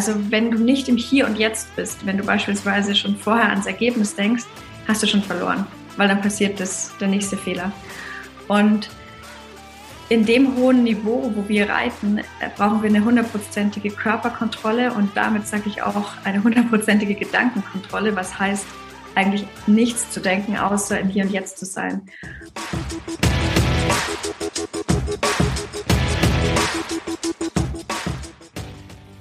Also wenn du nicht im Hier und Jetzt bist, wenn du beispielsweise schon vorher ans Ergebnis denkst, hast du schon verloren, weil dann passiert das, der nächste Fehler. Und in dem hohen Niveau, wo wir reiten, äh, brauchen wir eine hundertprozentige Körperkontrolle und damit sage ich auch eine hundertprozentige Gedankenkontrolle, was heißt eigentlich nichts zu denken, außer im Hier und Jetzt zu sein.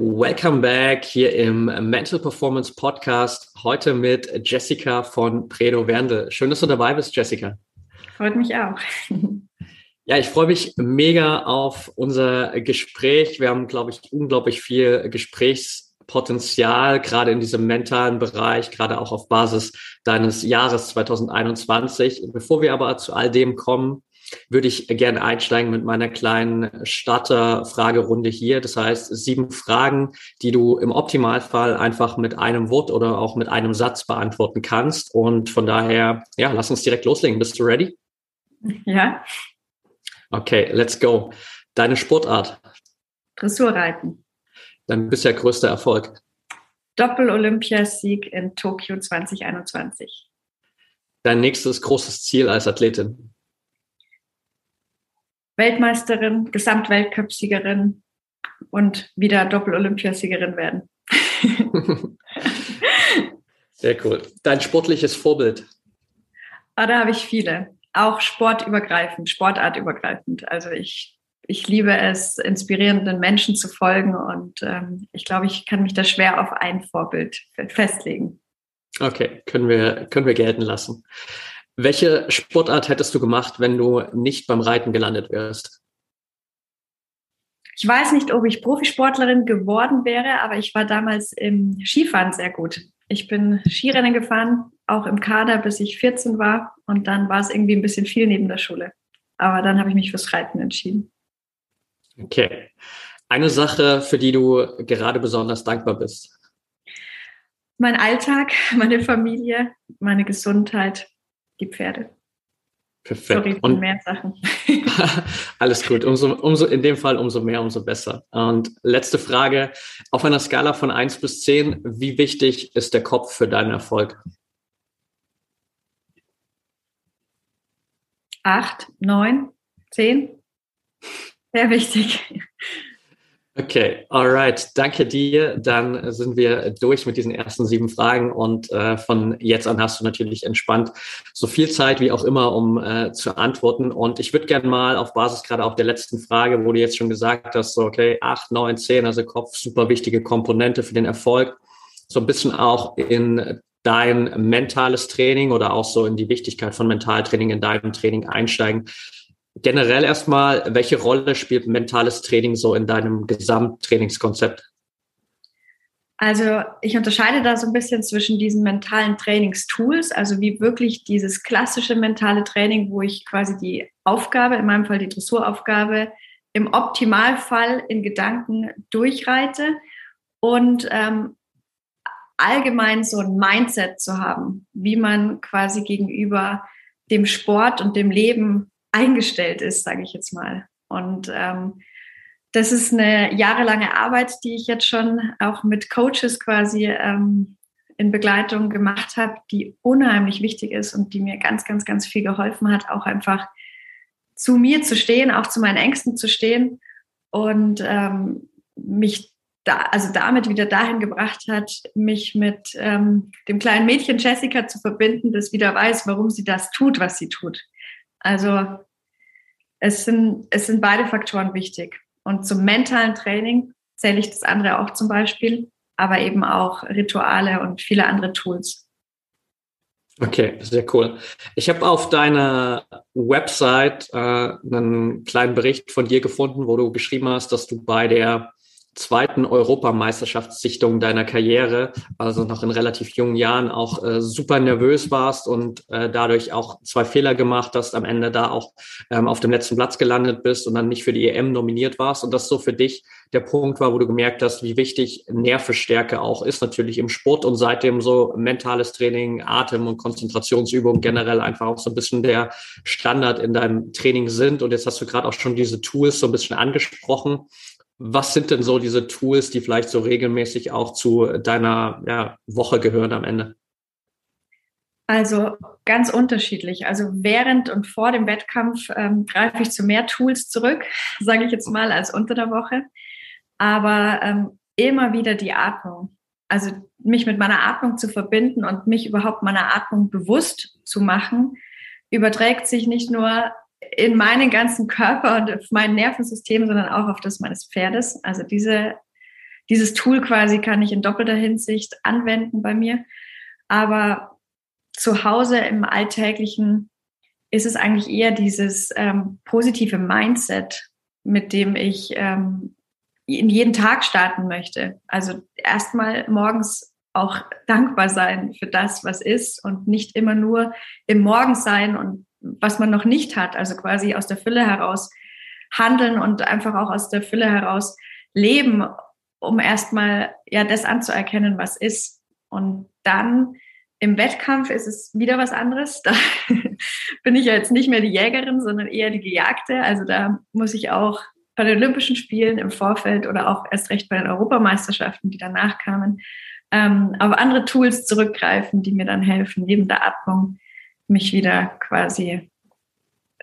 Welcome back hier im Mental Performance Podcast. Heute mit Jessica von Predo Wernde. Schön, dass du dabei bist, Jessica. Freut mich auch. Ja, ich freue mich mega auf unser Gespräch. Wir haben, glaube ich, unglaublich viel Gesprächspotenzial, gerade in diesem mentalen Bereich, gerade auch auf Basis deines Jahres 2021. Bevor wir aber zu all dem kommen, würde ich gerne einsteigen mit meiner kleinen Starter-Fragerunde hier. Das heißt, sieben Fragen, die du im Optimalfall einfach mit einem Wort oder auch mit einem Satz beantworten kannst. Und von daher, ja, lass uns direkt loslegen. Bist du ready? Ja. Okay, let's go. Deine Sportart? Dressurreiten. Dein bisher größter Erfolg? Doppel-Olympiasieg in Tokio 2021. Dein nächstes großes Ziel als Athletin? Weltmeisterin, Gesamtweltcupsiegerin und wieder Doppel-Olympiasiegerin werden. Sehr cool. Dein sportliches Vorbild? Ah, da habe ich viele. Auch sportübergreifend, sportartübergreifend. Also ich, ich liebe es, inspirierenden Menschen zu folgen und ähm, ich glaube, ich kann mich da schwer auf ein Vorbild festlegen. Okay, können wir, können wir gelten lassen. Welche Sportart hättest du gemacht, wenn du nicht beim Reiten gelandet wärst? Ich weiß nicht, ob ich Profisportlerin geworden wäre, aber ich war damals im Skifahren sehr gut. Ich bin Skirennen gefahren, auch im Kader, bis ich 14 war. Und dann war es irgendwie ein bisschen viel neben der Schule. Aber dann habe ich mich fürs Reiten entschieden. Okay. Eine Sache, für die du gerade besonders dankbar bist. Mein Alltag, meine Familie, meine Gesundheit, die Pferde. Perfekt. Sorry, und mehr Sachen. alles gut. Umso, umso, in dem Fall umso mehr, umso besser. Und letzte Frage. Auf einer Skala von 1 bis 10, wie wichtig ist der Kopf für deinen Erfolg? 8, 9, 10. Sehr wichtig. Okay, alright, danke dir. Dann sind wir durch mit diesen ersten sieben Fragen und äh, von jetzt an hast du natürlich entspannt so viel Zeit wie auch immer, um äh, zu antworten. Und ich würde gerne mal auf Basis gerade auch der letzten Frage, wo du jetzt schon gesagt hast, so okay, acht, neun, zehn, also Kopf, super wichtige Komponente für den Erfolg, so ein bisschen auch in dein mentales Training oder auch so in die Wichtigkeit von Mentaltraining in deinem Training einsteigen generell erstmal, welche Rolle spielt mentales Training so in deinem Gesamttrainingskonzept? Also ich unterscheide da so ein bisschen zwischen diesen mentalen Trainingstools, also wie wirklich dieses klassische mentale Training, wo ich quasi die Aufgabe, in meinem Fall die Dressuraufgabe, im Optimalfall in Gedanken durchreite und ähm, allgemein so ein Mindset zu haben, wie man quasi gegenüber dem Sport und dem Leben eingestellt ist, sage ich jetzt mal. Und ähm, das ist eine jahrelange Arbeit, die ich jetzt schon auch mit Coaches quasi ähm, in Begleitung gemacht habe, die unheimlich wichtig ist und die mir ganz, ganz, ganz viel geholfen hat, auch einfach zu mir zu stehen, auch zu meinen Ängsten zu stehen und ähm, mich da, also damit wieder dahin gebracht hat, mich mit ähm, dem kleinen Mädchen Jessica zu verbinden, das wieder weiß, warum sie das tut, was sie tut. Also es sind, es sind beide Faktoren wichtig. Und zum mentalen Training zähle ich das andere auch zum Beispiel, aber eben auch Rituale und viele andere Tools. Okay, sehr cool. Ich habe auf deiner Website äh, einen kleinen Bericht von dir gefunden, wo du geschrieben hast, dass du bei der zweiten Europameisterschaftssichtung deiner Karriere, also noch in relativ jungen Jahren, auch äh, super nervös warst und äh, dadurch auch zwei Fehler gemacht hast, am Ende da auch ähm, auf dem letzten Platz gelandet bist und dann nicht für die EM nominiert warst und das so für dich der Punkt war, wo du gemerkt hast, wie wichtig Nervestärke auch ist, natürlich im Sport und seitdem so mentales Training, Atem- und Konzentrationsübungen generell einfach auch so ein bisschen der Standard in deinem Training sind. Und jetzt hast du gerade auch schon diese Tools so ein bisschen angesprochen. Was sind denn so diese Tools, die vielleicht so regelmäßig auch zu deiner ja, Woche gehören am Ende? Also ganz unterschiedlich. Also während und vor dem Wettkampf ähm, greife ich zu mehr Tools zurück, sage ich jetzt mal, als unter der Woche. Aber ähm, immer wieder die Atmung. Also mich mit meiner Atmung zu verbinden und mich überhaupt meiner Atmung bewusst zu machen, überträgt sich nicht nur in meinen ganzen Körper und auf mein Nervensystem, sondern auch auf das meines Pferdes. Also diese, dieses Tool quasi kann ich in doppelter Hinsicht anwenden bei mir. Aber zu Hause im Alltäglichen ist es eigentlich eher dieses ähm, positive Mindset, mit dem ich ähm, in jeden Tag starten möchte. Also erstmal morgens auch dankbar sein für das, was ist und nicht immer nur im Morgen sein und was man noch nicht hat, also quasi aus der Fülle heraus handeln und einfach auch aus der Fülle heraus leben, um erstmal ja das anzuerkennen, was ist. Und dann im Wettkampf ist es wieder was anderes. Da bin ich ja jetzt nicht mehr die Jägerin, sondern eher die Gejagte. Also da muss ich auch bei den Olympischen Spielen im Vorfeld oder auch erst recht bei den Europameisterschaften, die danach kamen, ähm, auf andere Tools zurückgreifen, die mir dann helfen, neben der Atmung mich wieder quasi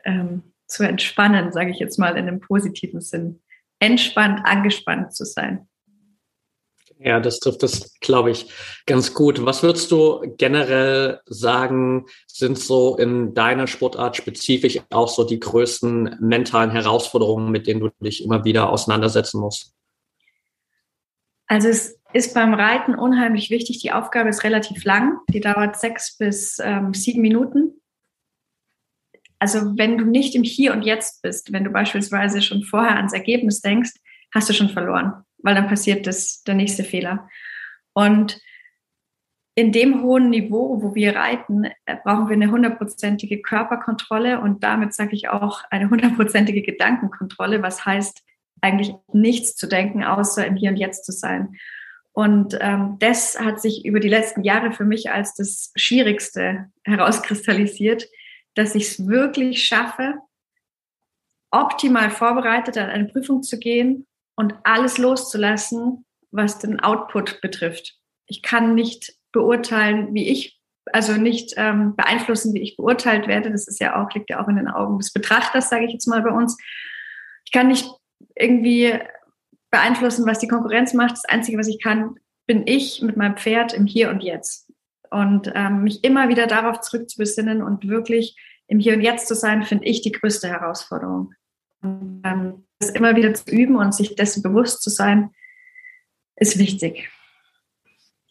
ähm, zu entspannen, sage ich jetzt mal in einem positiven Sinn. Entspannt, angespannt zu sein. Ja, das trifft das, glaube ich, ganz gut. Was würdest du generell sagen, sind so in deiner Sportart spezifisch auch so die größten mentalen Herausforderungen, mit denen du dich immer wieder auseinandersetzen musst? Also es ist beim Reiten unheimlich wichtig. Die Aufgabe ist relativ lang. Die dauert sechs bis ähm, sieben Minuten. Also wenn du nicht im Hier und Jetzt bist, wenn du beispielsweise schon vorher ans Ergebnis denkst, hast du schon verloren, weil dann passiert das, der nächste Fehler. Und in dem hohen Niveau, wo wir reiten, äh, brauchen wir eine hundertprozentige Körperkontrolle und damit sage ich auch eine hundertprozentige Gedankenkontrolle, was heißt, eigentlich nichts zu denken, außer im Hier und Jetzt zu sein. Und ähm, das hat sich über die letzten Jahre für mich als das Schwierigste herauskristallisiert, dass ich es wirklich schaffe, optimal vorbereitet an eine Prüfung zu gehen und alles loszulassen, was den Output betrifft. Ich kann nicht beurteilen, wie ich, also nicht ähm, beeinflussen, wie ich beurteilt werde. Das ist ja auch, liegt ja auch in den Augen des Betrachters, sage ich jetzt mal bei uns. Ich kann nicht irgendwie beeinflussen, was die Konkurrenz macht. Das Einzige, was ich kann, bin ich mit meinem Pferd im Hier und Jetzt. Und ähm, mich immer wieder darauf zurückzubesinnen und wirklich im Hier und Jetzt zu sein, finde ich die größte Herausforderung. Und, ähm, das immer wieder zu üben und sich dessen bewusst zu sein, ist wichtig.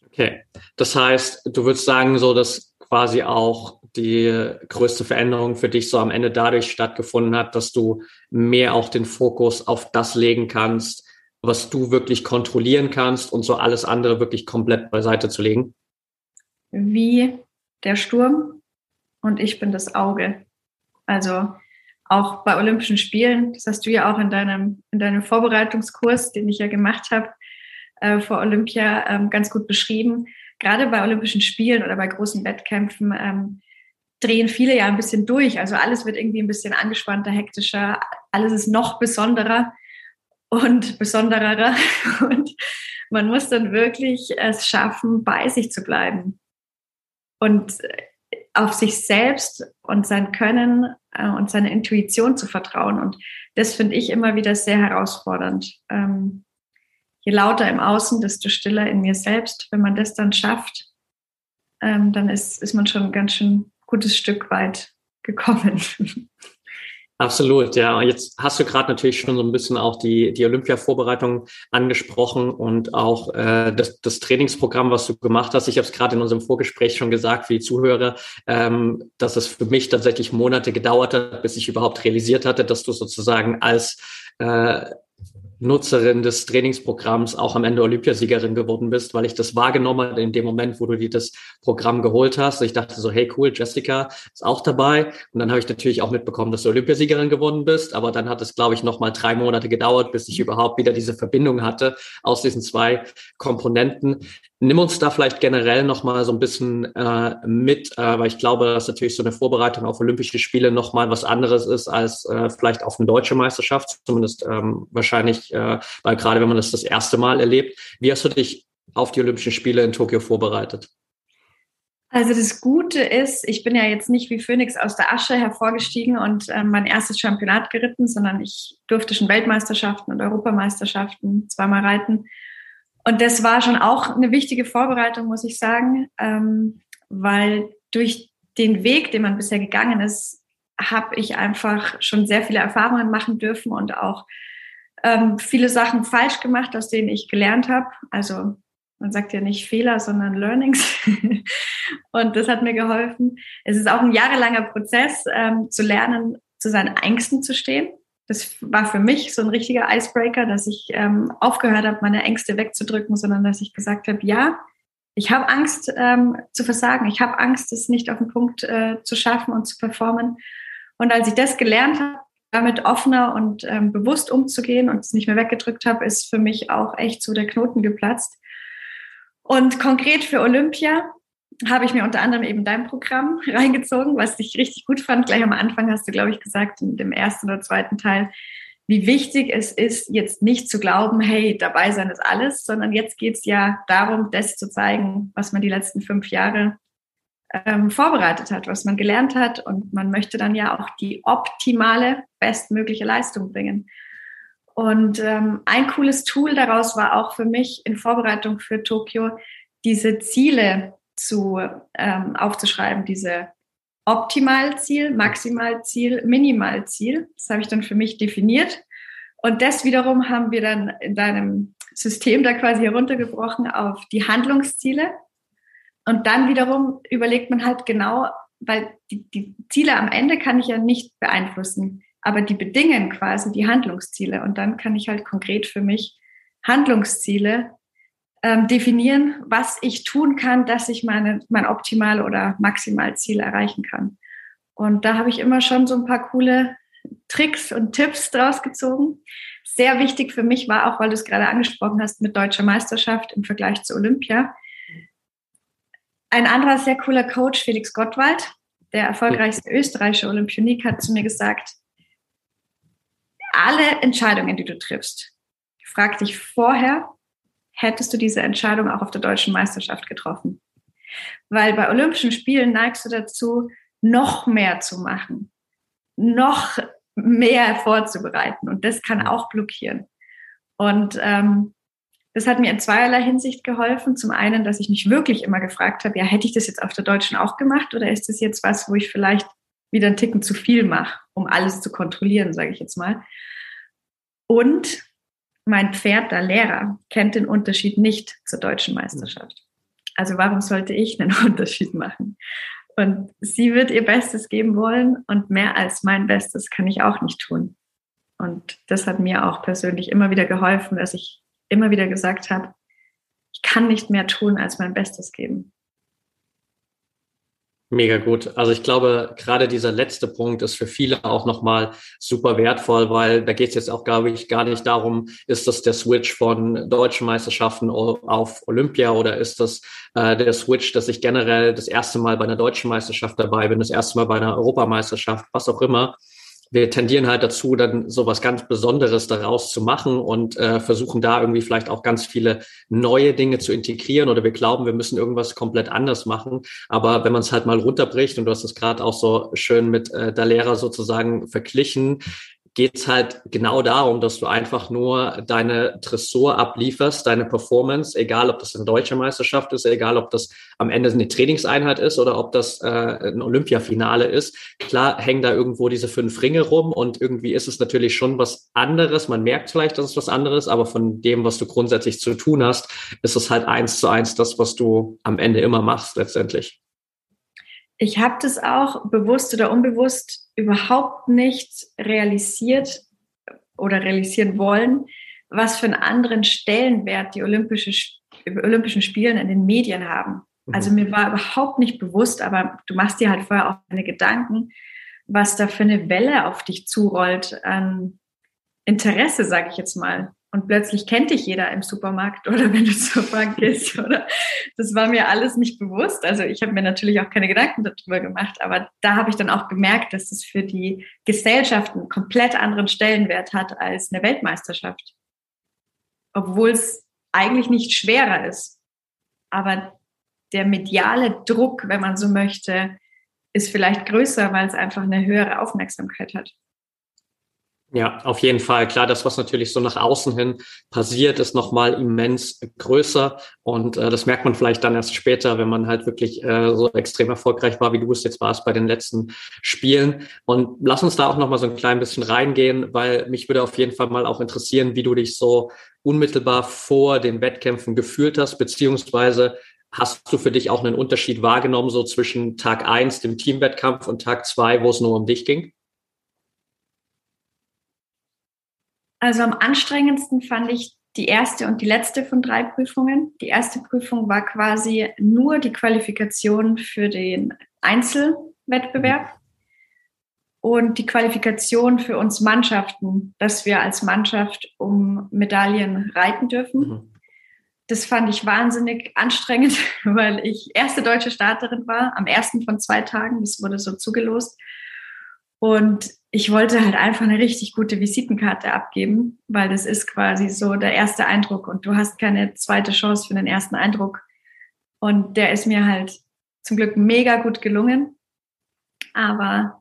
Okay, das heißt, du würdest sagen, so dass quasi auch die größte Veränderung für dich so am Ende dadurch stattgefunden hat, dass du mehr auch den Fokus auf das legen kannst, was du wirklich kontrollieren kannst und so alles andere wirklich komplett beiseite zu legen? Wie der Sturm und ich bin das Auge. Also auch bei Olympischen Spielen, das hast du ja auch in deinem, in deinem Vorbereitungskurs, den ich ja gemacht habe, äh, vor Olympia ähm, ganz gut beschrieben. Gerade bei Olympischen Spielen oder bei großen Wettkämpfen ähm, drehen viele ja ein bisschen durch. Also alles wird irgendwie ein bisschen angespannter, hektischer, alles ist noch besonderer und besonderer. Und man muss dann wirklich es schaffen, bei sich zu bleiben und auf sich selbst und sein Können äh, und seine Intuition zu vertrauen. Und das finde ich immer wieder sehr herausfordernd. Ähm, je lauter im Außen, desto stiller in mir selbst. Wenn man das dann schafft, ähm, dann ist, ist man schon ein ganz schön gutes Stück weit gekommen. Absolut, ja. Jetzt hast du gerade natürlich schon so ein bisschen auch die, die Olympia-Vorbereitung angesprochen und auch äh, das, das Trainingsprogramm, was du gemacht hast. Ich habe es gerade in unserem Vorgespräch schon gesagt für die Zuhörer, ähm, dass es für mich tatsächlich Monate gedauert hat, bis ich überhaupt realisiert hatte, dass du sozusagen als äh, Nutzerin des Trainingsprogramms auch am Ende Olympiasiegerin geworden bist, weil ich das wahrgenommen habe in dem Moment, wo du dir das Programm geholt hast. Ich dachte so, hey cool, Jessica ist auch dabei. Und dann habe ich natürlich auch mitbekommen, dass du Olympiasiegerin geworden bist. Aber dann hat es, glaube ich, noch mal drei Monate gedauert, bis ich überhaupt wieder diese Verbindung hatte aus diesen zwei Komponenten. Nimm uns da vielleicht generell noch mal so ein bisschen äh, mit, äh, weil ich glaube, dass natürlich so eine Vorbereitung auf Olympische Spiele noch mal was anderes ist als äh, vielleicht auf eine deutsche Meisterschaft, zumindest ähm, wahrscheinlich, äh, weil gerade wenn man das das erste Mal erlebt. Wie hast du dich auf die Olympischen Spiele in Tokio vorbereitet? Also das Gute ist, ich bin ja jetzt nicht wie Phoenix aus der Asche hervorgestiegen und äh, mein erstes Championat geritten, sondern ich durfte schon Weltmeisterschaften und Europameisterschaften zweimal reiten und das war schon auch eine wichtige Vorbereitung, muss ich sagen, ähm, weil durch den Weg, den man bisher gegangen ist, habe ich einfach schon sehr viele Erfahrungen machen dürfen und auch ähm, viele Sachen falsch gemacht, aus denen ich gelernt habe. Also man sagt ja nicht Fehler, sondern Learnings. und das hat mir geholfen. Es ist auch ein jahrelanger Prozess, ähm, zu lernen, zu seinen Ängsten zu stehen das war für mich so ein richtiger Icebreaker, dass ich ähm, aufgehört habe, meine Ängste wegzudrücken, sondern dass ich gesagt habe, ja, ich habe Angst ähm, zu versagen, ich habe Angst, es nicht auf den Punkt äh, zu schaffen und zu performen. Und als ich das gelernt habe, damit offener und ähm, bewusst umzugehen und es nicht mehr weggedrückt habe, ist für mich auch echt so der Knoten geplatzt. Und konkret für Olympia habe ich mir unter anderem eben dein Programm reingezogen, was ich richtig gut fand. Gleich am Anfang hast du, glaube ich, gesagt, in dem ersten oder zweiten Teil, wie wichtig es ist, jetzt nicht zu glauben, hey, dabei sein ist alles, sondern jetzt geht es ja darum, das zu zeigen, was man die letzten fünf Jahre ähm, vorbereitet hat, was man gelernt hat. Und man möchte dann ja auch die optimale, bestmögliche Leistung bringen. Und ähm, ein cooles Tool daraus war auch für mich in Vorbereitung für Tokio, diese Ziele zu, ähm, aufzuschreiben, diese Optimalziel, Maximalziel, Minimalziel. Das habe ich dann für mich definiert. Und das wiederum haben wir dann in deinem System da quasi heruntergebrochen auf die Handlungsziele. Und dann wiederum überlegt man halt genau, weil die, die Ziele am Ende kann ich ja nicht beeinflussen, aber die bedingen quasi die Handlungsziele. Und dann kann ich halt konkret für mich Handlungsziele ähm, definieren, was ich tun kann, dass ich meine, mein Optimal- oder Maximalziel erreichen kann. Und da habe ich immer schon so ein paar coole Tricks und Tipps draus gezogen. Sehr wichtig für mich war auch, weil du es gerade angesprochen hast, mit deutscher Meisterschaft im Vergleich zu Olympia. Ein anderer sehr cooler Coach, Felix Gottwald, der erfolgreichste österreichische Olympionik, hat zu mir gesagt, alle Entscheidungen, die du triffst, frag dich vorher, hättest du diese Entscheidung auch auf der deutschen Meisterschaft getroffen? Weil bei Olympischen Spielen neigst du dazu, noch mehr zu machen, noch mehr vorzubereiten. Und das kann auch blockieren. Und ähm, das hat mir in zweierlei Hinsicht geholfen. Zum einen, dass ich mich wirklich immer gefragt habe, ja, hätte ich das jetzt auf der Deutschen auch gemacht oder ist das jetzt was, wo ich vielleicht wieder einen Ticken zu viel mache, um alles zu kontrollieren, sage ich jetzt mal. Und mein Pferd, der Lehrer, kennt den Unterschied nicht zur deutschen Meisterschaft. Also warum sollte ich einen Unterschied machen? Und sie wird ihr Bestes geben wollen und mehr als mein Bestes kann ich auch nicht tun. Und das hat mir auch persönlich immer wieder geholfen, dass ich immer wieder gesagt habe, ich kann nicht mehr tun als mein Bestes geben. Mega gut. Also ich glaube, gerade dieser letzte Punkt ist für viele auch nochmal super wertvoll, weil da geht es jetzt auch, glaube ich, gar nicht darum, ist das der Switch von deutschen Meisterschaften auf Olympia oder ist das äh, der Switch, dass ich generell das erste Mal bei einer deutschen Meisterschaft dabei bin, das erste Mal bei einer Europameisterschaft, was auch immer wir tendieren halt dazu, dann so was ganz Besonderes daraus zu machen und äh, versuchen da irgendwie vielleicht auch ganz viele neue Dinge zu integrieren oder wir glauben, wir müssen irgendwas komplett anders machen. Aber wenn man es halt mal runterbricht und du hast es gerade auch so schön mit äh, der Lehrer sozusagen verglichen, geht es halt genau darum, dass du einfach nur deine Dressur ablieferst, deine Performance, egal ob das eine deutsche Meisterschaft ist, egal ob das am Ende eine Trainingseinheit ist oder ob das äh, ein Olympiafinale ist. Klar hängen da irgendwo diese fünf Ringe rum und irgendwie ist es natürlich schon was anderes. Man merkt vielleicht, dass es was anderes, aber von dem, was du grundsätzlich zu tun hast, ist es halt eins zu eins das, was du am Ende immer machst letztendlich. Ich habe das auch bewusst oder unbewusst überhaupt nicht realisiert, oder realisieren wollen, was für einen anderen Stellenwert die Olympische, Olympischen Spielen in den Medien haben. Mhm. Also mir war überhaupt nicht bewusst, aber du machst dir halt vorher auch keine Gedanken, was da für eine Welle auf dich zurollt an Interesse, sage ich jetzt mal. Und plötzlich kennt dich jeder im Supermarkt oder wenn du zur Bank gehst. Oder das war mir alles nicht bewusst. Also ich habe mir natürlich auch keine Gedanken darüber gemacht, aber da habe ich dann auch gemerkt, dass es für die Gesellschaft einen komplett anderen Stellenwert hat als eine Weltmeisterschaft. Obwohl es eigentlich nicht schwerer ist. Aber der mediale Druck, wenn man so möchte, ist vielleicht größer, weil es einfach eine höhere Aufmerksamkeit hat. Ja, auf jeden Fall. Klar, das, was natürlich so nach außen hin passiert, ist nochmal immens größer. Und äh, das merkt man vielleicht dann erst später, wenn man halt wirklich äh, so extrem erfolgreich war, wie du es jetzt warst bei den letzten Spielen. Und lass uns da auch nochmal so ein klein bisschen reingehen, weil mich würde auf jeden Fall mal auch interessieren, wie du dich so unmittelbar vor den Wettkämpfen gefühlt hast, beziehungsweise Hast du für dich auch einen Unterschied wahrgenommen, so zwischen Tag eins dem Teamwettkampf, und Tag zwei wo es nur um dich ging? Also am anstrengendsten fand ich die erste und die letzte von drei Prüfungen. Die erste Prüfung war quasi nur die Qualifikation für den Einzelwettbewerb und die Qualifikation für uns Mannschaften, dass wir als Mannschaft um Medaillen reiten dürfen. Mhm das fand ich wahnsinnig anstrengend, weil ich erste deutsche Starterin war, am ersten von zwei Tagen, das wurde so zugelost. Und ich wollte halt einfach eine richtig gute Visitenkarte abgeben, weil das ist quasi so der erste Eindruck und du hast keine zweite Chance für den ersten Eindruck. Und der ist mir halt zum Glück mega gut gelungen. Aber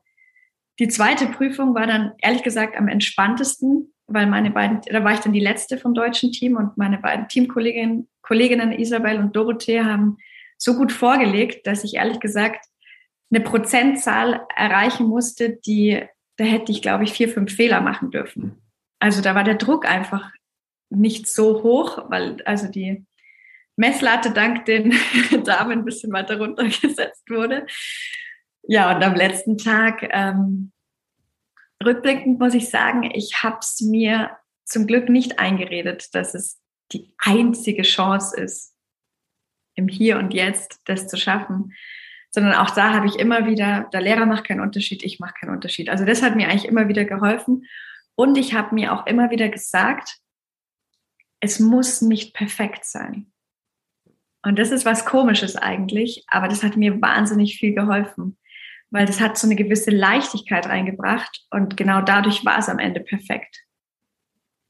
die zweite Prüfung war dann ehrlich gesagt am entspanntesten, weil meine beiden, da war ich dann die letzte vom deutschen Team und meine beiden Teamkolleginnen Kolleginnen Isabel und Dorothee haben so gut vorgelegt, dass ich ehrlich gesagt eine Prozentzahl erreichen musste, die, da hätte ich, glaube ich, vier, fünf Fehler machen dürfen. Also da war der Druck einfach nicht so hoch, weil also die Messlatte dank den Damen ein bisschen weiter runtergesetzt wurde. Ja, und am letzten Tag ähm, rückblickend muss ich sagen, ich habe es mir zum Glück nicht eingeredet, dass es die einzige Chance ist, im Hier und Jetzt das zu schaffen, sondern auch da habe ich immer wieder, der Lehrer macht keinen Unterschied, ich mache keinen Unterschied. Also das hat mir eigentlich immer wieder geholfen. Und ich habe mir auch immer wieder gesagt, es muss nicht perfekt sein. Und das ist was Komisches eigentlich, aber das hat mir wahnsinnig viel geholfen weil das hat so eine gewisse Leichtigkeit reingebracht und genau dadurch war es am Ende perfekt.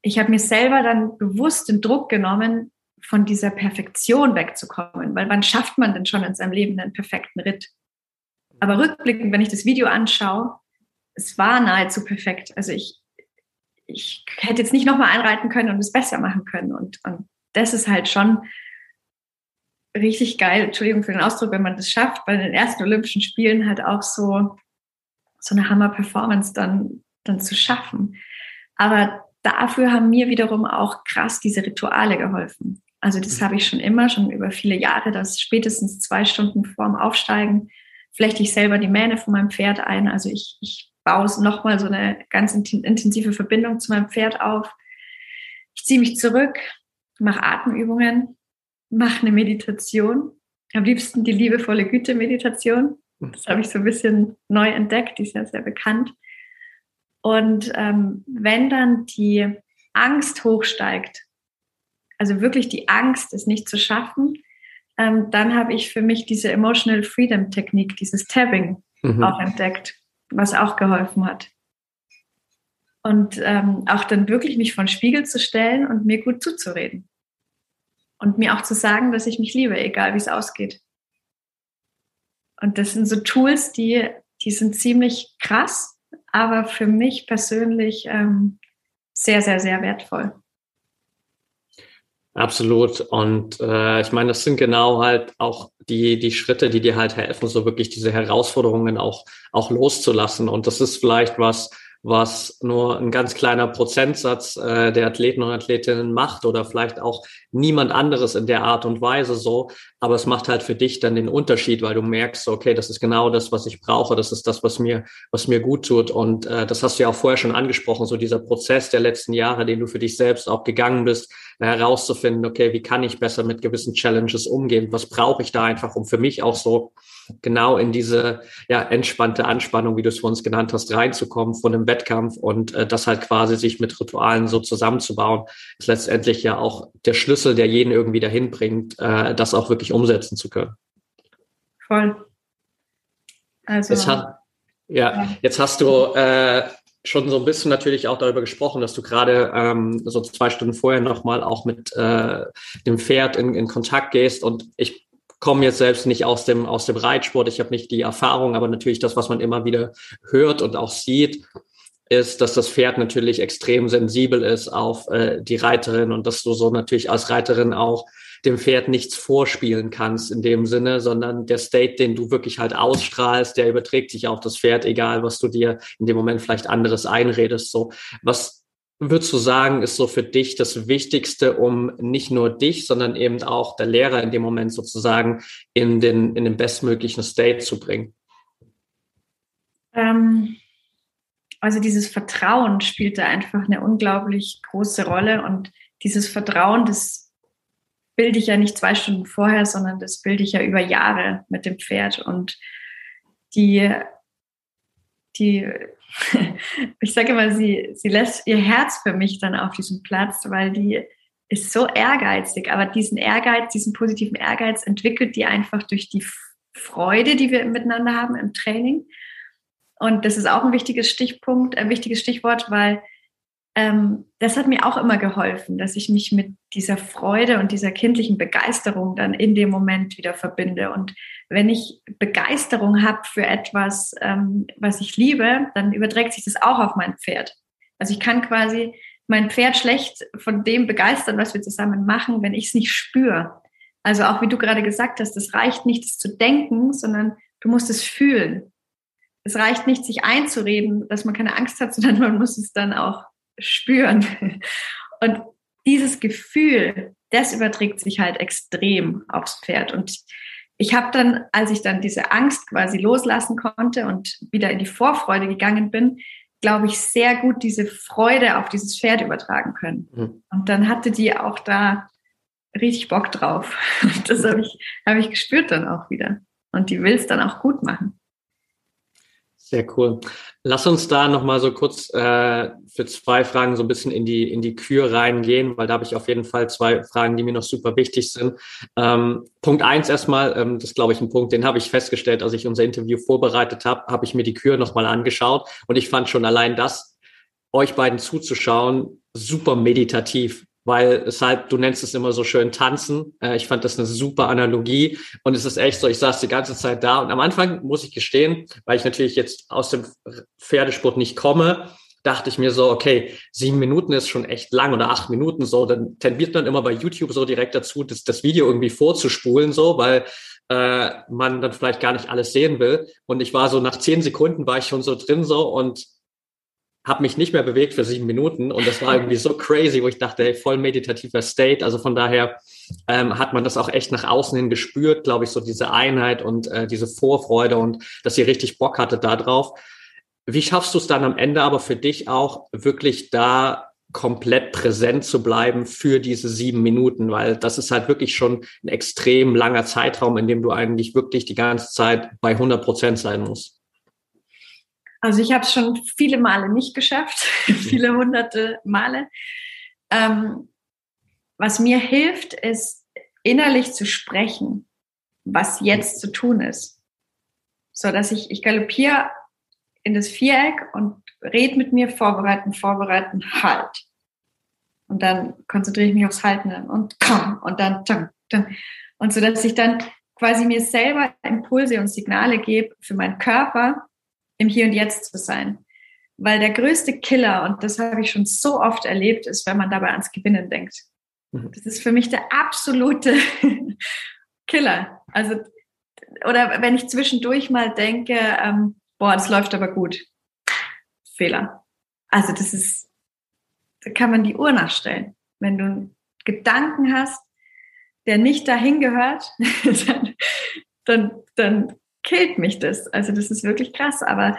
Ich habe mir selber dann bewusst den Druck genommen, von dieser Perfektion wegzukommen, weil wann schafft man denn schon in seinem Leben einen perfekten Ritt? Aber rückblickend, wenn ich das Video anschaue, es war nahezu perfekt. Also ich, ich hätte jetzt nicht nochmal einreiten können und es besser machen können. Und, und das ist halt schon richtig geil, Entschuldigung für den Ausdruck, wenn man das schafft, bei den ersten Olympischen Spielen halt auch so, so eine Hammer-Performance dann, dann zu schaffen. Aber dafür haben mir wiederum auch krass diese Rituale geholfen. Also das habe ich schon immer, schon über viele Jahre, dass spätestens zwei Stunden vorm Aufsteigen flechte ich selber die Mähne von meinem Pferd ein. Also ich, ich baue nochmal so eine ganz intensive Verbindung zu meinem Pferd auf. Ich ziehe mich zurück, mache Atemübungen, mach eine Meditation. Am liebsten die liebevolle Güte-Meditation. Das habe ich so ein bisschen neu entdeckt, die ist ja sehr bekannt. Und ähm, wenn dann die Angst hochsteigt, also wirklich die Angst, es nicht zu schaffen, ähm, dann habe ich für mich diese Emotional Freedom Technik, dieses Tabbing mhm. auch entdeckt, was auch geholfen hat. Und ähm, auch dann wirklich mich vor den Spiegel zu stellen und mir gut zuzureden und mir auch zu sagen, dass ich mich liebe, egal wie es ausgeht. Und das sind so Tools, die, die sind ziemlich krass, aber für mich persönlich ähm, sehr, sehr, sehr wertvoll. Absolut. Und äh, ich meine, das sind genau halt auch die, die Schritte, die dir halt helfen, so wirklich diese Herausforderungen auch, auch loszulassen. Und das ist vielleicht was, was nur ein ganz kleiner Prozentsatz äh, der Athleten und Athletinnen macht oder vielleicht auch niemand anderes in der Art und Weise so. Aber es macht halt für dich dann den Unterschied, weil du merkst, okay, das ist genau das, was ich brauche, das ist das, was mir, was mir gut tut. Und äh, das hast du ja auch vorher schon angesprochen, so dieser Prozess der letzten Jahre, den du für dich selbst auch gegangen bist, herauszufinden, okay, wie kann ich besser mit gewissen Challenges umgehen? Was brauche ich da einfach, um für mich auch so genau in diese ja, entspannte Anspannung, wie du es für uns genannt hast, reinzukommen von einem Wettkampf und äh, das halt quasi sich mit Ritualen so zusammenzubauen, ist letztendlich ja auch der Schlüssel, der jeden irgendwie dahin bringt, äh, das auch wirklich umsetzen zu können. Voll. Also, jetzt hat, ja, ja, jetzt hast du äh, schon so ein bisschen natürlich auch darüber gesprochen, dass du gerade ähm, so zwei Stunden vorher nochmal auch mit äh, dem Pferd in, in Kontakt gehst. Und ich komme jetzt selbst nicht aus dem, aus dem Reitsport, ich habe nicht die Erfahrung, aber natürlich das, was man immer wieder hört und auch sieht, ist, dass das Pferd natürlich extrem sensibel ist auf äh, die Reiterin und dass du so natürlich als Reiterin auch dem Pferd nichts vorspielen kannst in dem Sinne, sondern der State, den du wirklich halt ausstrahlst, der überträgt sich auf das Pferd, egal was du dir in dem Moment vielleicht anderes einredest. So, was würdest du sagen, ist so für dich das Wichtigste, um nicht nur dich, sondern eben auch der Lehrer in dem Moment sozusagen in den, in den bestmöglichen State zu bringen? Ähm, also dieses Vertrauen spielt da einfach eine unglaublich große Rolle und dieses Vertrauen, das bilde ich ja nicht zwei Stunden vorher, sondern das bilde ich ja über Jahre mit dem Pferd und die, die ich sage immer, sie, sie lässt ihr Herz für mich dann auf diesem Platz, weil die ist so ehrgeizig. Aber diesen Ehrgeiz, diesen positiven Ehrgeiz entwickelt die einfach durch die Freude, die wir miteinander haben im Training. Und das ist auch ein wichtiges Stichpunkt, ein wichtiges Stichwort, weil ähm, das hat mir auch immer geholfen, dass ich mich mit dieser Freude und dieser kindlichen Begeisterung dann in dem Moment wieder verbinde. Und wenn ich Begeisterung habe für etwas, ähm, was ich liebe, dann überträgt sich das auch auf mein Pferd. Also ich kann quasi mein Pferd schlecht von dem begeistern, was wir zusammen machen, wenn ich es nicht spüre. Also auch wie du gerade gesagt hast, es reicht nicht, es zu denken, sondern du musst es fühlen. Es reicht nicht, sich einzureden, dass man keine Angst hat, sondern man muss es dann auch spüren. Und dieses Gefühl, das überträgt sich halt extrem aufs Pferd. Und ich habe dann, als ich dann diese Angst quasi loslassen konnte und wieder in die Vorfreude gegangen bin, glaube ich, sehr gut diese Freude auf dieses Pferd übertragen können. Mhm. Und dann hatte die auch da richtig Bock drauf. Und das habe ich, hab ich gespürt dann auch wieder. Und die will es dann auch gut machen. Sehr cool. Lass uns da nochmal so kurz äh, für zwei Fragen so ein bisschen in die, in die Kür reingehen, weil da habe ich auf jeden Fall zwei Fragen, die mir noch super wichtig sind. Ähm, Punkt eins erstmal, ähm, das glaube ich ein Punkt, den habe ich festgestellt, als ich unser Interview vorbereitet habe, habe ich mir die Kür nochmal angeschaut und ich fand schon allein das, euch beiden zuzuschauen, super meditativ weil es halt, du nennst es immer so schön tanzen. Äh, ich fand das eine super Analogie und es ist echt so, ich saß die ganze Zeit da und am Anfang muss ich gestehen, weil ich natürlich jetzt aus dem Pferdesport nicht komme, dachte ich mir so, okay, sieben Minuten ist schon echt lang oder acht Minuten so, dann tendiert man immer bei YouTube so direkt dazu, das, das Video irgendwie vorzuspulen so, weil äh, man dann vielleicht gar nicht alles sehen will. Und ich war so nach zehn Sekunden war ich schon so drin so und habe mich nicht mehr bewegt für sieben Minuten und das war irgendwie so crazy, wo ich dachte, hey, voll meditativer State. Also von daher ähm, hat man das auch echt nach außen hin gespürt, glaube ich, so diese Einheit und äh, diese Vorfreude und dass ihr richtig Bock hattet da drauf. Wie schaffst du es dann am Ende aber für dich auch wirklich da komplett präsent zu bleiben für diese sieben Minuten, weil das ist halt wirklich schon ein extrem langer Zeitraum, in dem du eigentlich wirklich die ganze Zeit bei 100 Prozent sein musst. Also ich habe es schon viele Male nicht geschafft, viele hunderte Male. Ähm, was mir hilft, ist innerlich zu sprechen, was jetzt zu tun ist. So dass ich, ich galoppiere in das Viereck und red mit mir, vorbereiten, vorbereiten, halt. Und dann konzentriere ich mich aufs Halten und komm und dann, dann, dann. Und so dass ich dann quasi mir selber Impulse und Signale gebe für meinen Körper, im Hier und Jetzt zu sein. Weil der größte Killer, und das habe ich schon so oft erlebt, ist, wenn man dabei ans Gewinnen denkt. Mhm. Das ist für mich der absolute Killer. Also, oder wenn ich zwischendurch mal denke, ähm, boah, das läuft aber gut. Fehler. also das ist, da kann man die Uhr nachstellen. Wenn du einen Gedanken hast, der nicht dahin gehört, dann, dann, dann killt mich das. Also das ist wirklich krass. Aber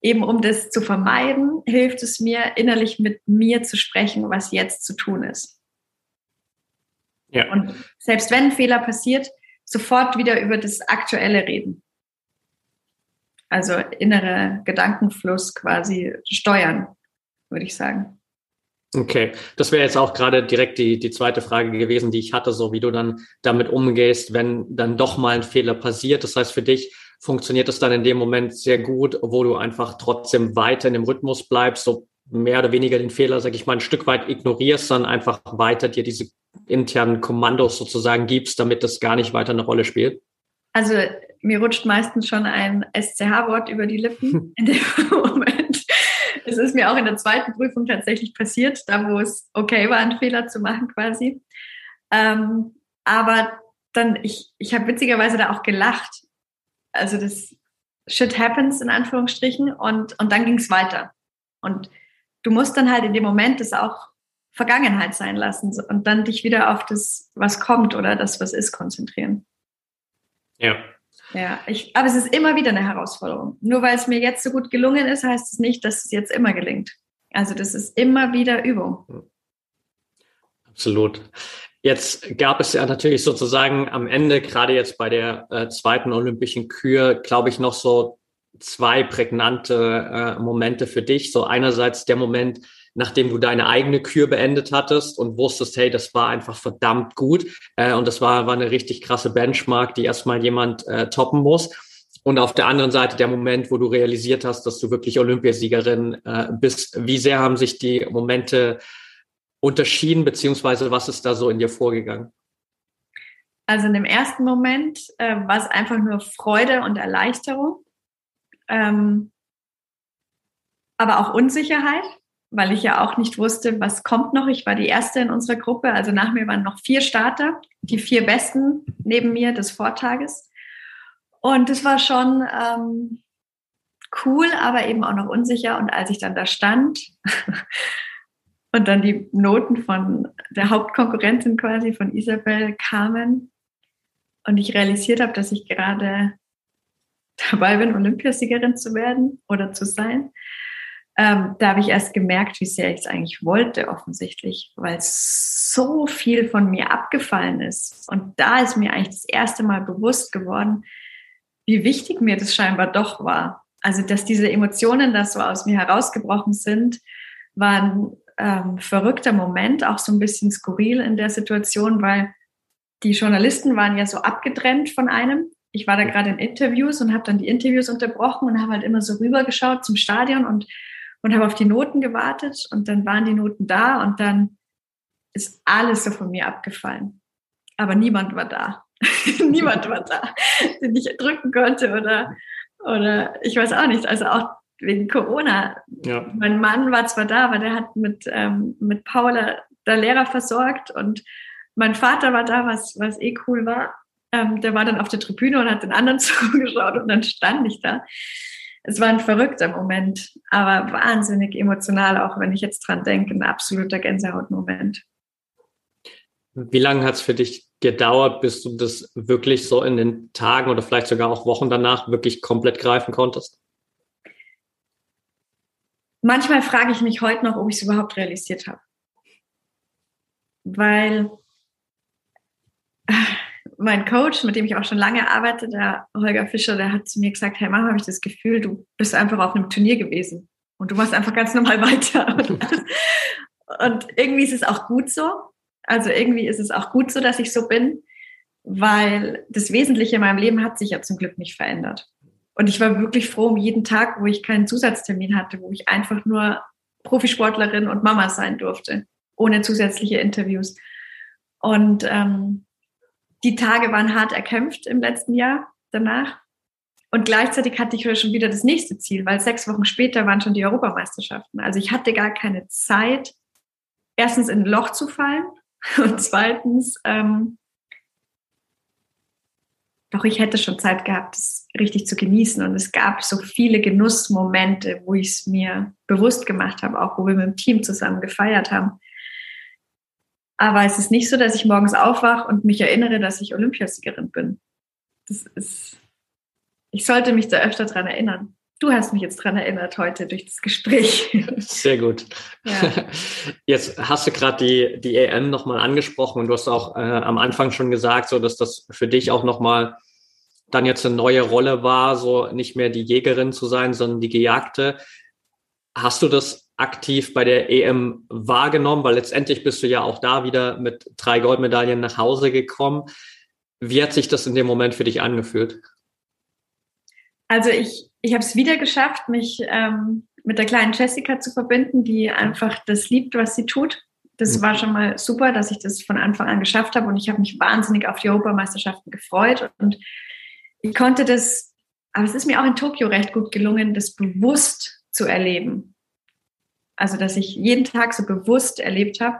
eben um das zu vermeiden, hilft es mir, innerlich mit mir zu sprechen, was jetzt zu tun ist. Ja. Und selbst wenn ein Fehler passiert, sofort wieder über das Aktuelle reden. Also innere Gedankenfluss quasi steuern, würde ich sagen. Okay, das wäre jetzt auch gerade direkt die, die zweite Frage gewesen, die ich hatte, so wie du dann damit umgehst, wenn dann doch mal ein Fehler passiert. Das heißt, für dich funktioniert es dann in dem Moment sehr gut, wo du einfach trotzdem weiter in dem Rhythmus bleibst, so mehr oder weniger den Fehler, sag ich mal, ein Stück weit ignorierst, dann einfach weiter dir diese internen Kommandos sozusagen gibst, damit das gar nicht weiter eine Rolle spielt? Also mir rutscht meistens schon ein SCH-Wort über die Lippen in dem Moment. Es ist mir auch in der zweiten Prüfung tatsächlich passiert, da wo es okay war, einen Fehler zu machen quasi. Ähm, aber dann, ich, ich habe witzigerweise da auch gelacht. Also das Shit happens in Anführungsstrichen und, und dann ging es weiter. Und du musst dann halt in dem Moment das auch Vergangenheit sein lassen und dann dich wieder auf das, was kommt oder das, was ist, konzentrieren. Ja. Ja, ich, aber es ist immer wieder eine Herausforderung. Nur weil es mir jetzt so gut gelungen ist, heißt es nicht, dass es jetzt immer gelingt. Also das ist immer wieder Übung. Absolut. Jetzt gab es ja natürlich sozusagen am Ende, gerade jetzt bei der äh, zweiten Olympischen Kür, glaube ich, noch so zwei prägnante äh, Momente für dich. So einerseits der Moment, nachdem du deine eigene Kür beendet hattest und wusstest, hey, das war einfach verdammt gut äh, und das war, war eine richtig krasse Benchmark, die erstmal jemand äh, toppen muss. Und auf der anderen Seite der Moment, wo du realisiert hast, dass du wirklich Olympiasiegerin äh, bist. Wie sehr haben sich die Momente unterschieden, beziehungsweise was ist da so in dir vorgegangen? Also in dem ersten Moment äh, war es einfach nur Freude und Erleichterung, ähm, aber auch Unsicherheit, weil ich ja auch nicht wusste, was kommt noch. Ich war die erste in unserer Gruppe, also nach mir waren noch vier Starter, die vier besten neben mir des Vortages. Und das war schon ähm, cool, aber eben auch noch unsicher. Und als ich dann da stand und dann die Noten von der Hauptkonkurrentin quasi von Isabel kamen und ich realisiert habe, dass ich gerade dabei bin, Olympiasiegerin zu werden oder zu sein, ähm, da habe ich erst gemerkt, wie sehr ich es eigentlich wollte, offensichtlich, weil so viel von mir abgefallen ist. Und da ist mir eigentlich das erste Mal bewusst geworden, wie wichtig mir das scheinbar doch war. Also, dass diese Emotionen da so aus mir herausgebrochen sind, war ein ähm, verrückter Moment, auch so ein bisschen skurril in der Situation, weil die Journalisten waren ja so abgetrennt von einem. Ich war da gerade in Interviews und habe dann die Interviews unterbrochen und habe halt immer so rübergeschaut zum Stadion und und habe auf die Noten gewartet und dann waren die Noten da und dann ist alles so von mir abgefallen. Aber niemand war da. niemand war da, den ich drücken konnte oder, oder ich weiß auch nicht. Also auch wegen Corona. Ja. Mein Mann war zwar da, aber der hat mit, ähm, mit Paula der Lehrer versorgt und mein Vater war da, was, was eh cool war. Ähm, der war dann auf der Tribüne und hat den anderen zugeschaut und dann stand ich da es war ein verrückter Moment, aber wahnsinnig emotional, auch wenn ich jetzt dran denke, ein absoluter Gänsehautmoment. Wie lange hat es für dich gedauert, bis du das wirklich so in den Tagen oder vielleicht sogar auch Wochen danach wirklich komplett greifen konntest? Manchmal frage ich mich heute noch, ob ich es überhaupt realisiert habe. Weil mein Coach, mit dem ich auch schon lange arbeite, der Holger Fischer, der hat zu mir gesagt, hey, manchmal habe ich das Gefühl, du bist einfach auf einem Turnier gewesen und du machst einfach ganz normal weiter. und irgendwie ist es auch gut so. Also irgendwie ist es auch gut so, dass ich so bin, weil das Wesentliche in meinem Leben hat sich ja zum Glück nicht verändert. Und ich war wirklich froh um jeden Tag, wo ich keinen Zusatztermin hatte, wo ich einfach nur Profisportlerin und Mama sein durfte, ohne zusätzliche Interviews. Und ähm, die Tage waren hart erkämpft im letzten Jahr danach. Und gleichzeitig hatte ich schon wieder das nächste Ziel, weil sechs Wochen später waren schon die Europameisterschaften. Also ich hatte gar keine Zeit, erstens in ein Loch zu fallen und zweitens ähm, doch ich hätte schon Zeit gehabt, das richtig zu genießen. Und es gab so viele Genussmomente, wo ich es mir bewusst gemacht habe, auch wo wir mit dem Team zusammen gefeiert haben. Aber es ist nicht so, dass ich morgens aufwache und mich erinnere, dass ich Olympiasiegerin bin. Das ist, ich sollte mich da öfter dran erinnern. Du hast mich jetzt dran erinnert heute durch das Gespräch. Sehr gut. Ja. Jetzt hast du gerade die, die EM nochmal angesprochen und du hast auch äh, am Anfang schon gesagt, so dass das für dich auch nochmal dann jetzt eine neue Rolle war, so nicht mehr die Jägerin zu sein, sondern die Gejagte. Hast du das aktiv bei der EM wahrgenommen? Weil letztendlich bist du ja auch da wieder mit drei Goldmedaillen nach Hause gekommen. Wie hat sich das in dem Moment für dich angefühlt? Also ich, ich habe es wieder geschafft, mich ähm, mit der kleinen Jessica zu verbinden, die einfach das liebt, was sie tut. Das mhm. war schon mal super, dass ich das von Anfang an geschafft habe und ich habe mich wahnsinnig auf die Europameisterschaften gefreut und ich konnte das, aber es ist mir auch in Tokio recht gut gelungen, das bewusst zu erleben. Also, dass ich jeden Tag so bewusst erlebt habe.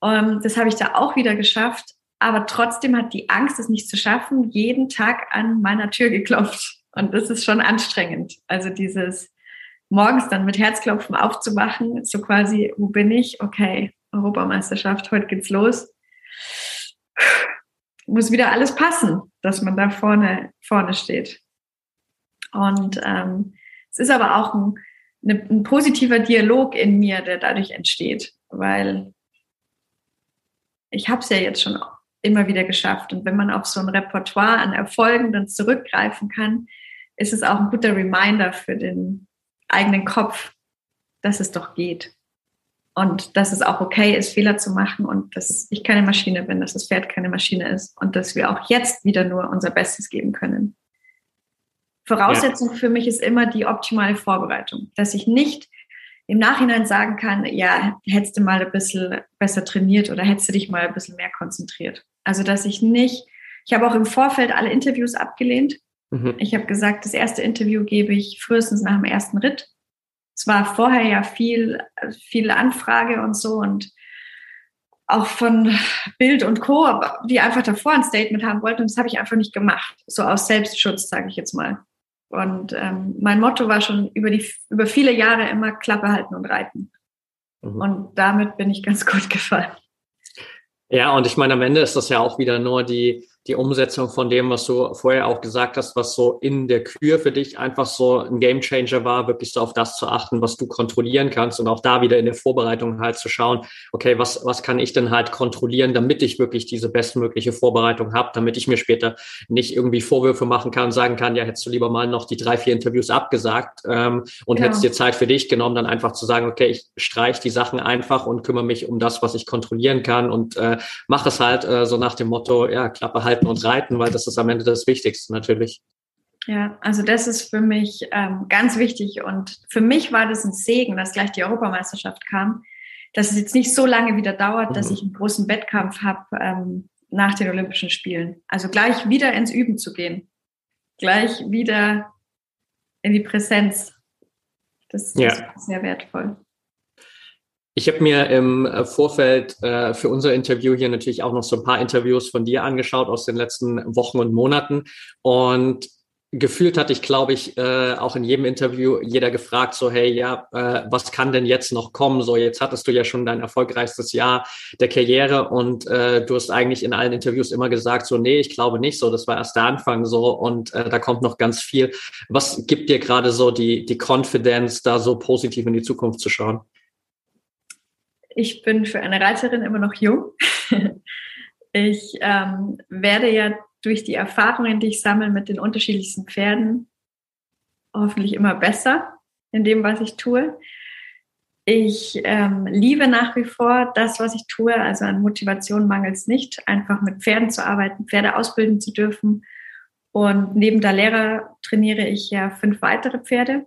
Und ähm, das habe ich da auch wieder geschafft. Aber trotzdem hat die Angst, es nicht zu schaffen, jeden Tag an meiner Tür geklopft. Und das ist schon anstrengend. Also dieses morgens dann mit Herzklopfen aufzuwachen, so quasi, wo bin ich? Okay, Europameisterschaft, heute geht's los. Muss wieder alles passen, dass man da vorne, vorne steht. Und ähm, es ist aber auch ein, eine, ein positiver Dialog in mir, der dadurch entsteht, weil ich habe es ja jetzt schon immer wieder geschafft. Und wenn man auf so ein Repertoire an Erfolgen dann zurückgreifen kann, ist es auch ein guter Reminder für den eigenen Kopf, dass es doch geht. Und dass es auch okay ist, Fehler zu machen und dass ich keine Maschine bin, dass das Pferd keine Maschine ist und dass wir auch jetzt wieder nur unser Bestes geben können. Voraussetzung ja. für mich ist immer die optimale Vorbereitung, dass ich nicht im Nachhinein sagen kann, ja, hättest du mal ein bisschen besser trainiert oder hättest du dich mal ein bisschen mehr konzentriert. Also, dass ich nicht, ich habe auch im Vorfeld alle Interviews abgelehnt, Mhm. Ich habe gesagt, das erste Interview gebe ich frühestens nach dem ersten Ritt. Es war vorher ja viel, viel Anfrage und so und auch von Bild und Co., die einfach davor ein Statement haben wollten. Und das habe ich einfach nicht gemacht. So aus Selbstschutz, sage ich jetzt mal. Und ähm, mein Motto war schon über, die, über viele Jahre immer Klappe halten und reiten. Mhm. Und damit bin ich ganz gut gefallen. Ja, und ich meine, am Ende ist das ja auch wieder nur die, die Umsetzung von dem, was du vorher auch gesagt hast, was so in der Kür für dich einfach so ein Gamechanger war, wirklich so auf das zu achten, was du kontrollieren kannst und auch da wieder in der Vorbereitung halt zu schauen, okay, was, was kann ich denn halt kontrollieren, damit ich wirklich diese bestmögliche Vorbereitung habe, damit ich mir später nicht irgendwie Vorwürfe machen kann sagen kann, ja, hättest du lieber mal noch die drei, vier Interviews abgesagt ähm, und genau. hättest dir Zeit für dich genommen, dann einfach zu sagen, okay, ich streiche die Sachen einfach und kümmere mich um das, was ich kontrollieren kann und äh, mache es halt äh, so nach dem Motto, ja, Klappe halt halten und reiten, weil das ist am Ende das Wichtigste natürlich. Ja, also das ist für mich ähm, ganz wichtig und für mich war das ein Segen, dass gleich die Europameisterschaft kam, dass es jetzt nicht so lange wieder dauert, mhm. dass ich einen großen Wettkampf habe ähm, nach den Olympischen Spielen. Also gleich wieder ins Üben zu gehen, gleich wieder in die Präsenz. Das, das ja. ist sehr wertvoll. Ich habe mir im äh, Vorfeld äh, für unser Interview hier natürlich auch noch so ein paar Interviews von dir angeschaut aus den letzten Wochen und Monaten. Und gefühlt hatte ich, glaube ich, äh, auch in jedem Interview jeder gefragt, so, hey, ja, äh, was kann denn jetzt noch kommen? So, jetzt hattest du ja schon dein erfolgreichstes Jahr der Karriere und äh, du hast eigentlich in allen Interviews immer gesagt, so, nee, ich glaube nicht so, das war erst der Anfang so und äh, da kommt noch ganz viel. Was gibt dir gerade so die, die Confidence, da so positiv in die Zukunft zu schauen? Ich bin für eine Reiterin immer noch jung. ich ähm, werde ja durch die Erfahrungen, die ich sammle mit den unterschiedlichsten Pferden, hoffentlich immer besser in dem, was ich tue. Ich ähm, liebe nach wie vor das, was ich tue. Also an Motivation mangelt es nicht, einfach mit Pferden zu arbeiten, Pferde ausbilden zu dürfen. Und neben der Lehrer trainiere ich ja fünf weitere Pferde,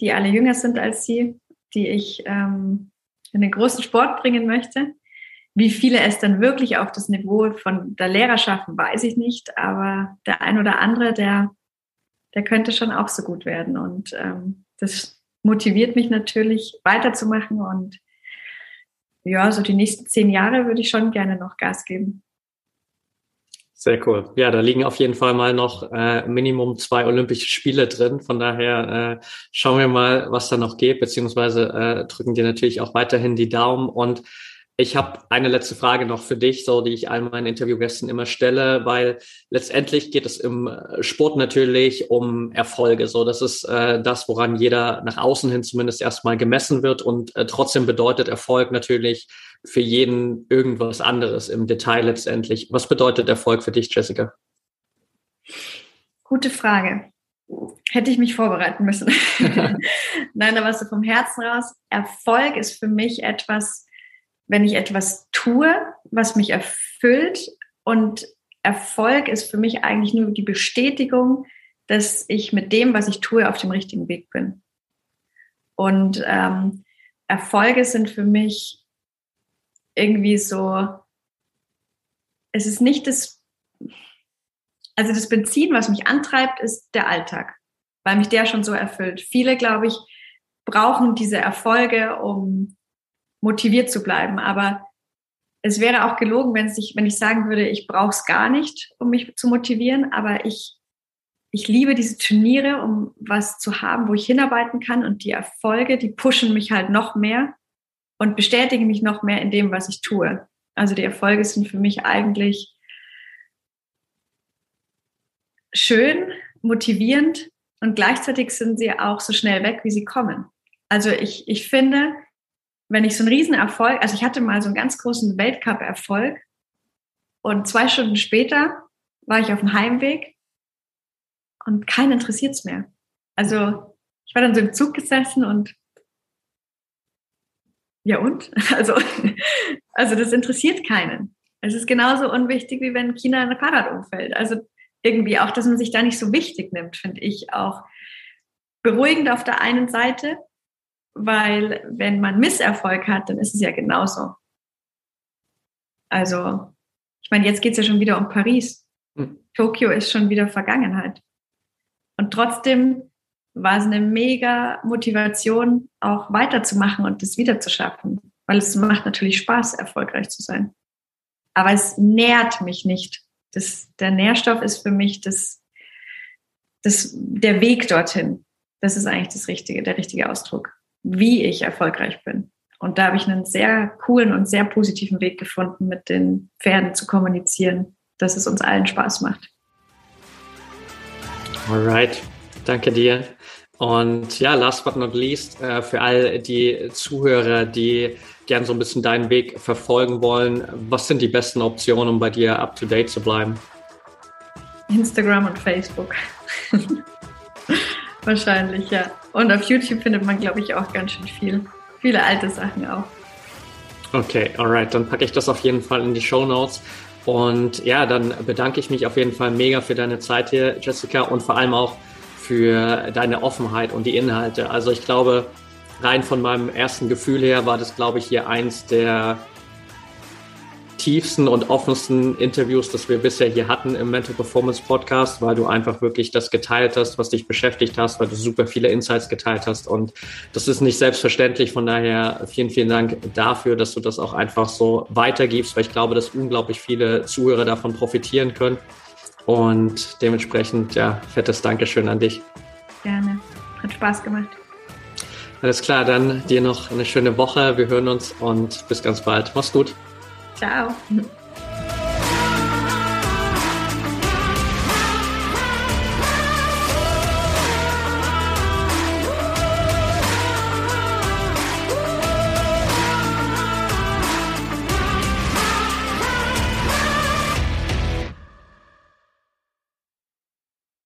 die alle jünger sind als sie, die ich ähm, in den großen Sport bringen möchte. Wie viele es dann wirklich auf das Niveau von der Lehrer schaffen, weiß ich nicht. Aber der ein oder andere, der, der könnte schon auch so gut werden. Und ähm, das motiviert mich natürlich weiterzumachen. Und ja, so die nächsten zehn Jahre würde ich schon gerne noch Gas geben. Sehr cool. Ja, da liegen auf jeden Fall mal noch äh, Minimum zwei Olympische Spiele drin. Von daher äh, schauen wir mal, was da noch geht, beziehungsweise äh, drücken dir natürlich auch weiterhin die Daumen. Und ich habe eine letzte Frage noch für dich, so die ich all meinen Interviewgästen immer stelle, weil letztendlich geht es im Sport natürlich um Erfolge. So, das ist äh, das, woran jeder nach außen hin zumindest erstmal gemessen wird und äh, trotzdem bedeutet Erfolg natürlich für jeden irgendwas anderes im Detail letztendlich. Was bedeutet Erfolg für dich, Jessica? Gute Frage. Hätte ich mich vorbereiten müssen. Nein, aber so vom Herzen raus. Erfolg ist für mich etwas, wenn ich etwas tue, was mich erfüllt. Und Erfolg ist für mich eigentlich nur die Bestätigung, dass ich mit dem, was ich tue, auf dem richtigen Weg bin. Und ähm, Erfolge sind für mich irgendwie so, es ist nicht das, also das Benzin, was mich antreibt, ist der Alltag, weil mich der schon so erfüllt. Viele, glaube ich, brauchen diese Erfolge, um motiviert zu bleiben. Aber es wäre auch gelogen, wenn, ich, wenn ich sagen würde, ich brauche es gar nicht, um mich zu motivieren. Aber ich, ich liebe diese Turniere, um was zu haben, wo ich hinarbeiten kann. Und die Erfolge, die pushen mich halt noch mehr und bestätigen mich noch mehr in dem, was ich tue. Also die Erfolge sind für mich eigentlich schön, motivierend und gleichzeitig sind sie auch so schnell weg, wie sie kommen. Also ich, ich finde, wenn ich so einen Riesenerfolg, also ich hatte mal so einen ganz großen Weltcup-Erfolg und zwei Stunden später war ich auf dem Heimweg und keinen interessiert es mehr. Also ich war dann so im Zug gesessen und ja und? Also, also das interessiert keinen. Es ist genauso unwichtig, wie wenn China ein Fahrrad umfällt. Also irgendwie auch, dass man sich da nicht so wichtig nimmt, finde ich auch beruhigend auf der einen Seite, weil wenn man Misserfolg hat, dann ist es ja genauso. Also, ich meine, jetzt geht es ja schon wieder um Paris. Hm. Tokio ist schon wieder Vergangenheit. Und trotzdem war es eine mega Motivation, auch weiterzumachen und das wieder zu schaffen. Weil es macht natürlich Spaß, erfolgreich zu sein. Aber es nährt mich nicht. Das, der Nährstoff ist für mich das, das, der Weg dorthin. Das ist eigentlich das richtige, der richtige Ausdruck wie ich erfolgreich bin. Und da habe ich einen sehr coolen und sehr positiven Weg gefunden, mit den Pferden zu kommunizieren, dass es uns allen Spaß macht. Alright, danke dir. Und ja, last but not least, äh, für all die Zuhörer, die gern so ein bisschen deinen Weg verfolgen wollen, was sind die besten Optionen, um bei dir up to date zu bleiben? Instagram und Facebook. Wahrscheinlich, ja. Und auf YouTube findet man, glaube ich, auch ganz schön viel. Viele alte Sachen auch. Okay, alright. Dann packe ich das auf jeden Fall in die Show Notes. Und ja, dann bedanke ich mich auf jeden Fall mega für deine Zeit hier, Jessica, und vor allem auch für deine Offenheit und die Inhalte. Also ich glaube, rein von meinem ersten Gefühl her war das, glaube ich, hier eins der tiefsten und offensten Interviews, das wir bisher hier hatten im Mental Performance Podcast, weil du einfach wirklich das geteilt hast, was dich beschäftigt hast, weil du super viele Insights geteilt hast. Und das ist nicht selbstverständlich. Von daher vielen, vielen Dank dafür, dass du das auch einfach so weitergibst, weil ich glaube, dass unglaublich viele Zuhörer davon profitieren können. Und dementsprechend, ja, fettes Dankeschön an dich. Gerne. Hat Spaß gemacht. Alles klar, dann dir noch eine schöne Woche. Wir hören uns und bis ganz bald. Mach's gut. Tchau!